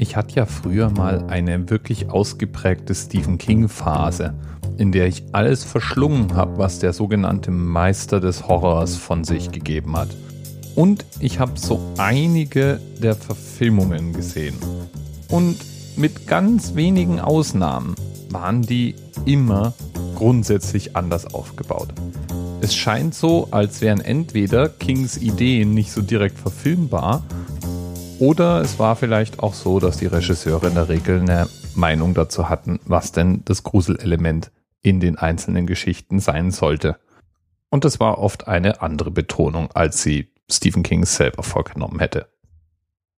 Ich hatte ja früher mal eine wirklich ausgeprägte Stephen King-Phase, in der ich alles verschlungen habe, was der sogenannte Meister des Horrors von sich gegeben hat. Und ich habe so einige der Verfilmungen gesehen. Und mit ganz wenigen Ausnahmen waren die immer grundsätzlich anders aufgebaut. Es scheint so, als wären entweder Kings Ideen nicht so direkt verfilmbar oder es war vielleicht auch so, dass die Regisseure in der Regel eine Meinung dazu hatten, was denn das Gruselelement in den einzelnen Geschichten sein sollte. Und es war oft eine andere Betonung, als sie Stephen King selber vorgenommen hätte.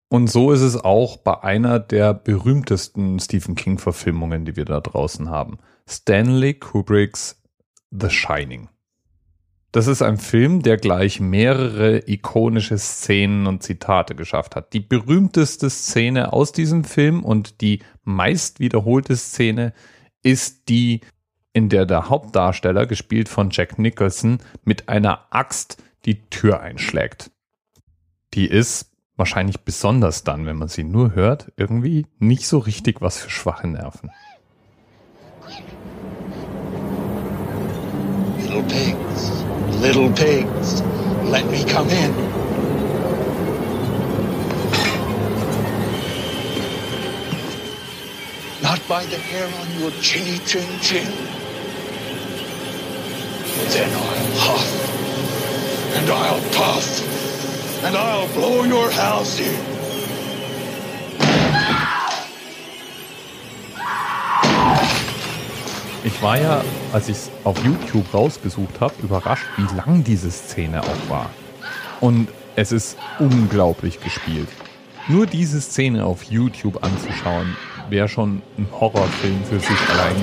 Und so ist es auch bei einer der berühmtesten Stephen King-Verfilmungen, die wir da draußen haben. Stanley Kubricks The Shining. Das ist ein Film, der gleich mehrere ikonische Szenen und Zitate geschafft hat. Die berühmteste Szene aus diesem Film und die meist wiederholte Szene ist die, in der der Hauptdarsteller, gespielt von Jack Nicholson, mit einer Axt die Tür einschlägt. Die ist wahrscheinlich besonders dann, wenn man sie nur hört, irgendwie nicht so richtig was für schwache Nerven. Little pigs little pigs, let me come in. Not by the hair on your chinny chin chin. Then I'll huff, and I'll puff, and I'll blow your house in. Ich war ja, als ich es auf YouTube rausgesucht habe, überrascht, wie lang diese Szene auch war. Und es ist unglaublich gespielt. Nur diese Szene auf YouTube anzuschauen, wäre schon ein Horrorfilm für sich allein.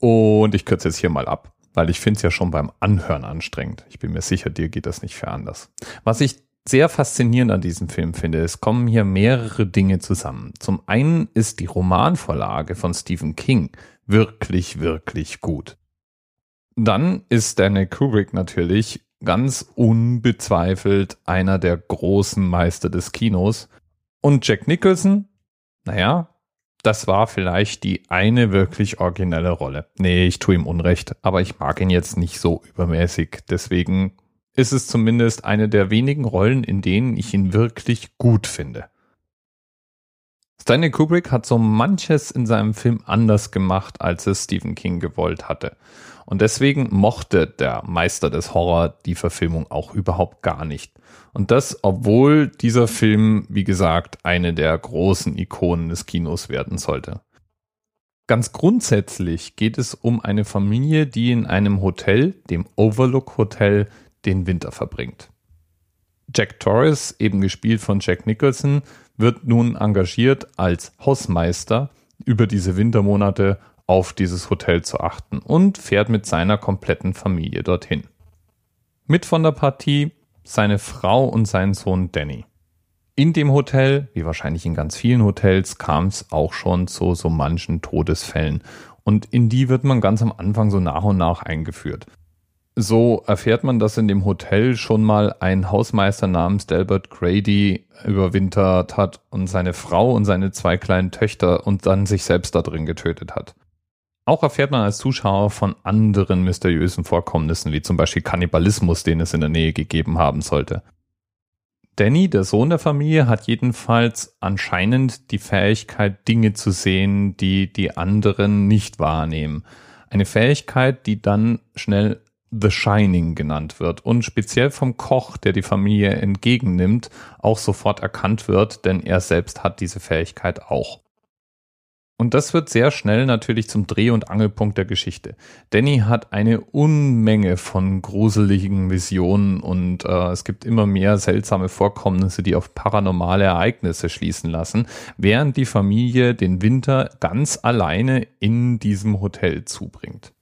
Und ich kürze jetzt hier mal ab, weil ich finde es ja schon beim Anhören anstrengend. Ich bin mir sicher, dir geht das nicht für anders. Was ich sehr faszinierend an diesem Film finde, es kommen hier mehrere Dinge zusammen. Zum einen ist die Romanvorlage von Stephen King wirklich, wirklich gut. Dann ist Stanley Kubrick natürlich ganz unbezweifelt einer der großen Meister des Kinos. Und Jack Nicholson, naja, das war vielleicht die eine wirklich originelle Rolle. Nee, ich tue ihm Unrecht, aber ich mag ihn jetzt nicht so übermäßig. Deswegen ist es zumindest eine der wenigen Rollen, in denen ich ihn wirklich gut finde. Stanley Kubrick hat so manches in seinem Film anders gemacht, als es Stephen King gewollt hatte. Und deswegen mochte der Meister des Horror die Verfilmung auch überhaupt gar nicht. Und das, obwohl dieser Film, wie gesagt, eine der großen Ikonen des Kinos werden sollte. Ganz grundsätzlich geht es um eine Familie, die in einem Hotel, dem Overlook Hotel, den Winter verbringt. Jack Torres, eben gespielt von Jack Nicholson, wird nun engagiert als Hausmeister über diese Wintermonate auf dieses Hotel zu achten und fährt mit seiner kompletten Familie dorthin. Mit von der Partie seine Frau und sein Sohn Danny. In dem Hotel, wie wahrscheinlich in ganz vielen Hotels, kam es auch schon zu so manchen Todesfällen. Und in die wird man ganz am Anfang so nach und nach eingeführt. So erfährt man, dass in dem Hotel schon mal ein Hausmeister namens Delbert Grady überwintert hat und seine Frau und seine zwei kleinen Töchter und dann sich selbst da drin getötet hat. Auch erfährt man als Zuschauer von anderen mysteriösen Vorkommnissen, wie zum Beispiel Kannibalismus, den es in der Nähe gegeben haben sollte. Danny, der Sohn der Familie, hat jedenfalls anscheinend die Fähigkeit, Dinge zu sehen, die die anderen nicht wahrnehmen. Eine Fähigkeit, die dann schnell The Shining genannt wird und speziell vom Koch, der die Familie entgegennimmt, auch sofort erkannt wird, denn er selbst hat diese Fähigkeit auch. Und das wird sehr schnell natürlich zum Dreh- und Angelpunkt der Geschichte. Danny hat eine Unmenge von gruseligen Visionen und äh, es gibt immer mehr seltsame Vorkommnisse, die auf paranormale Ereignisse schließen lassen, während die Familie den Winter ganz alleine in diesem Hotel zubringt.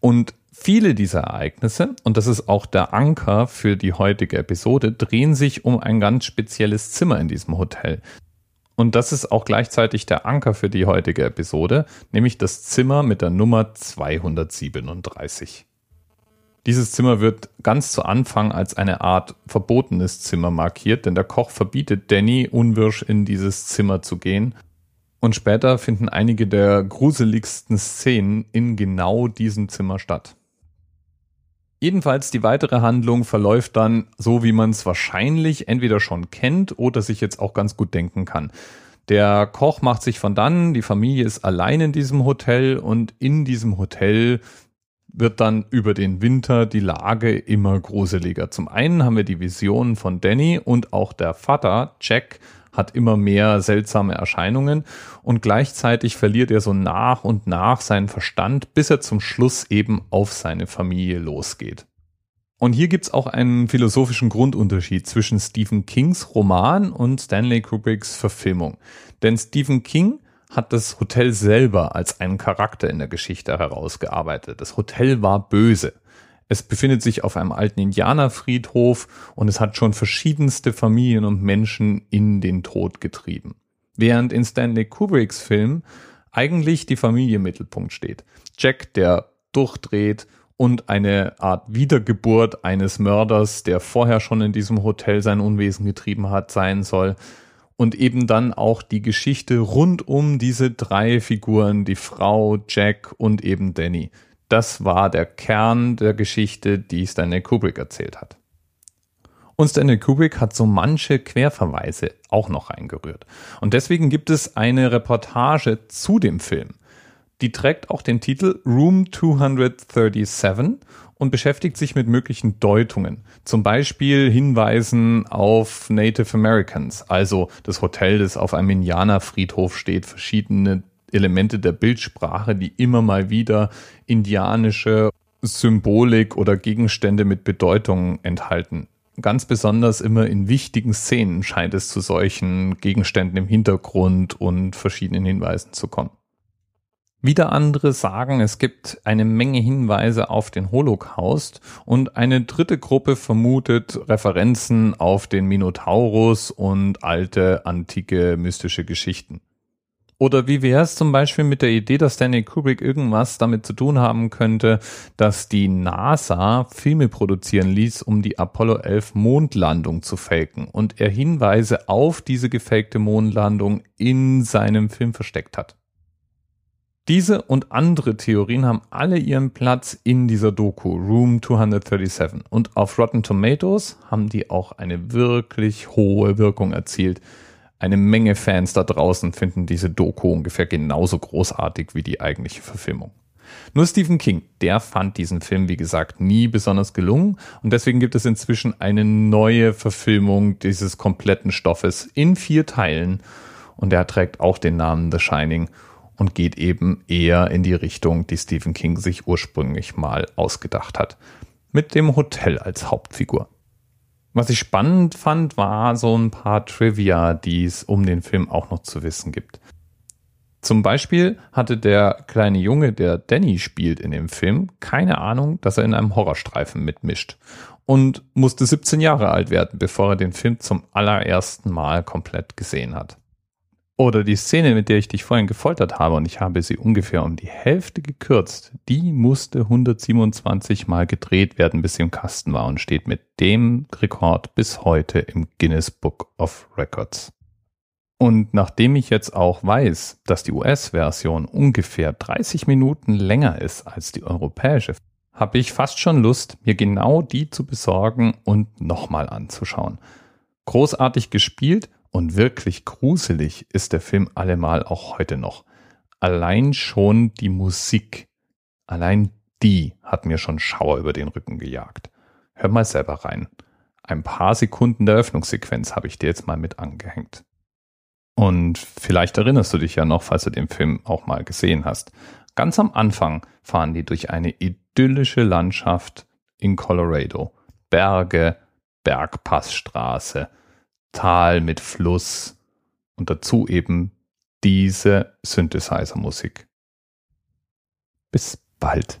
Und Viele dieser Ereignisse, und das ist auch der Anker für die heutige Episode, drehen sich um ein ganz spezielles Zimmer in diesem Hotel. Und das ist auch gleichzeitig der Anker für die heutige Episode, nämlich das Zimmer mit der Nummer 237. Dieses Zimmer wird ganz zu Anfang als eine Art verbotenes Zimmer markiert, denn der Koch verbietet Danny unwirsch in dieses Zimmer zu gehen. Und später finden einige der gruseligsten Szenen in genau diesem Zimmer statt. Jedenfalls die weitere Handlung verläuft dann so, wie man es wahrscheinlich entweder schon kennt oder sich jetzt auch ganz gut denken kann. Der Koch macht sich von dann, die Familie ist allein in diesem Hotel und in diesem Hotel wird dann über den Winter die Lage immer gruseliger. Zum einen haben wir die Visionen von Danny und auch der Vater, Jack, hat immer mehr seltsame Erscheinungen und gleichzeitig verliert er so nach und nach seinen Verstand, bis er zum Schluss eben auf seine Familie losgeht. Und hier gibt's auch einen philosophischen Grundunterschied zwischen Stephen Kings Roman und Stanley Kubricks Verfilmung. Denn Stephen King hat das Hotel selber als einen Charakter in der Geschichte herausgearbeitet. Das Hotel war böse. Es befindet sich auf einem alten Indianerfriedhof und es hat schon verschiedenste Familien und Menschen in den Tod getrieben. Während in Stanley Kubricks Film eigentlich die Familie im Mittelpunkt steht. Jack, der durchdreht und eine Art Wiedergeburt eines Mörders, der vorher schon in diesem Hotel sein Unwesen getrieben hat, sein soll und eben dann auch die Geschichte rund um diese drei Figuren, die Frau, Jack und eben Danny. Das war der Kern der Geschichte, die Stanley Kubrick erzählt hat. Und Stanley Kubrick hat so manche Querverweise auch noch eingerührt. Und deswegen gibt es eine Reportage zu dem Film. Die trägt auch den Titel Room 237 und beschäftigt sich mit möglichen Deutungen. Zum Beispiel Hinweisen auf Native Americans, also das Hotel, das auf einem Indianerfriedhof steht, verschiedene Elemente der Bildsprache, die immer mal wieder indianische Symbolik oder Gegenstände mit Bedeutung enthalten. Ganz besonders immer in wichtigen Szenen scheint es zu solchen Gegenständen im Hintergrund und verschiedenen Hinweisen zu kommen. Wieder andere sagen, es gibt eine Menge Hinweise auf den Holocaust und eine dritte Gruppe vermutet Referenzen auf den Minotaurus und alte antike mystische Geschichten. Oder wie wäre es zum Beispiel mit der Idee, dass Stanley Kubrick irgendwas damit zu tun haben könnte, dass die NASA Filme produzieren ließ, um die Apollo 11 Mondlandung zu faken und er Hinweise auf diese gefakte Mondlandung in seinem Film versteckt hat. Diese und andere Theorien haben alle ihren Platz in dieser Doku Room 237 und auf Rotten Tomatoes haben die auch eine wirklich hohe Wirkung erzielt. Eine Menge Fans da draußen finden diese Doku ungefähr genauso großartig wie die eigentliche Verfilmung. Nur Stephen King, der fand diesen Film, wie gesagt, nie besonders gelungen und deswegen gibt es inzwischen eine neue Verfilmung dieses kompletten Stoffes in vier Teilen und der trägt auch den Namen The Shining und geht eben eher in die Richtung, die Stephen King sich ursprünglich mal ausgedacht hat. Mit dem Hotel als Hauptfigur. Was ich spannend fand, war so ein paar Trivia, die es um den Film auch noch zu wissen gibt. Zum Beispiel hatte der kleine Junge, der Danny spielt in dem Film, keine Ahnung, dass er in einem Horrorstreifen mitmischt und musste 17 Jahre alt werden, bevor er den Film zum allerersten Mal komplett gesehen hat. Oder die Szene, mit der ich dich vorhin gefoltert habe und ich habe sie ungefähr um die Hälfte gekürzt, die musste 127 Mal gedreht werden, bis sie im Kasten war und steht mit dem Rekord bis heute im Guinness Book of Records. Und nachdem ich jetzt auch weiß, dass die US-Version ungefähr 30 Minuten länger ist als die europäische, habe ich fast schon Lust, mir genau die zu besorgen und nochmal anzuschauen. Großartig gespielt und wirklich gruselig ist der Film allemal auch heute noch. Allein schon die Musik, allein die hat mir schon Schauer über den Rücken gejagt. Hör mal selber rein. Ein paar Sekunden der Öffnungssequenz habe ich dir jetzt mal mit angehängt. Und vielleicht erinnerst du dich ja noch, falls du den Film auch mal gesehen hast. Ganz am Anfang fahren die durch eine idyllische Landschaft in Colorado. Berge, Bergpassstraße, Tal mit Fluss und dazu eben diese Synthesizer-Musik. Bis bald.